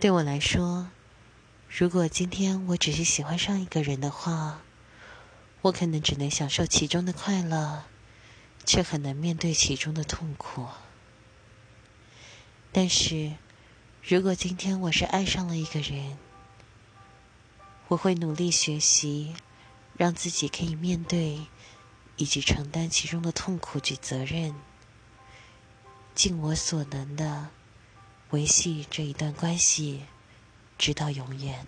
对我来说，如果今天我只是喜欢上一个人的话，我可能只能享受其中的快乐，却很难面对其中的痛苦。但是，如果今天我是爱上了一个人，我会努力学习，让自己可以面对以及承担其中的痛苦及责任，尽我所能的维系这一段关系，直到永远。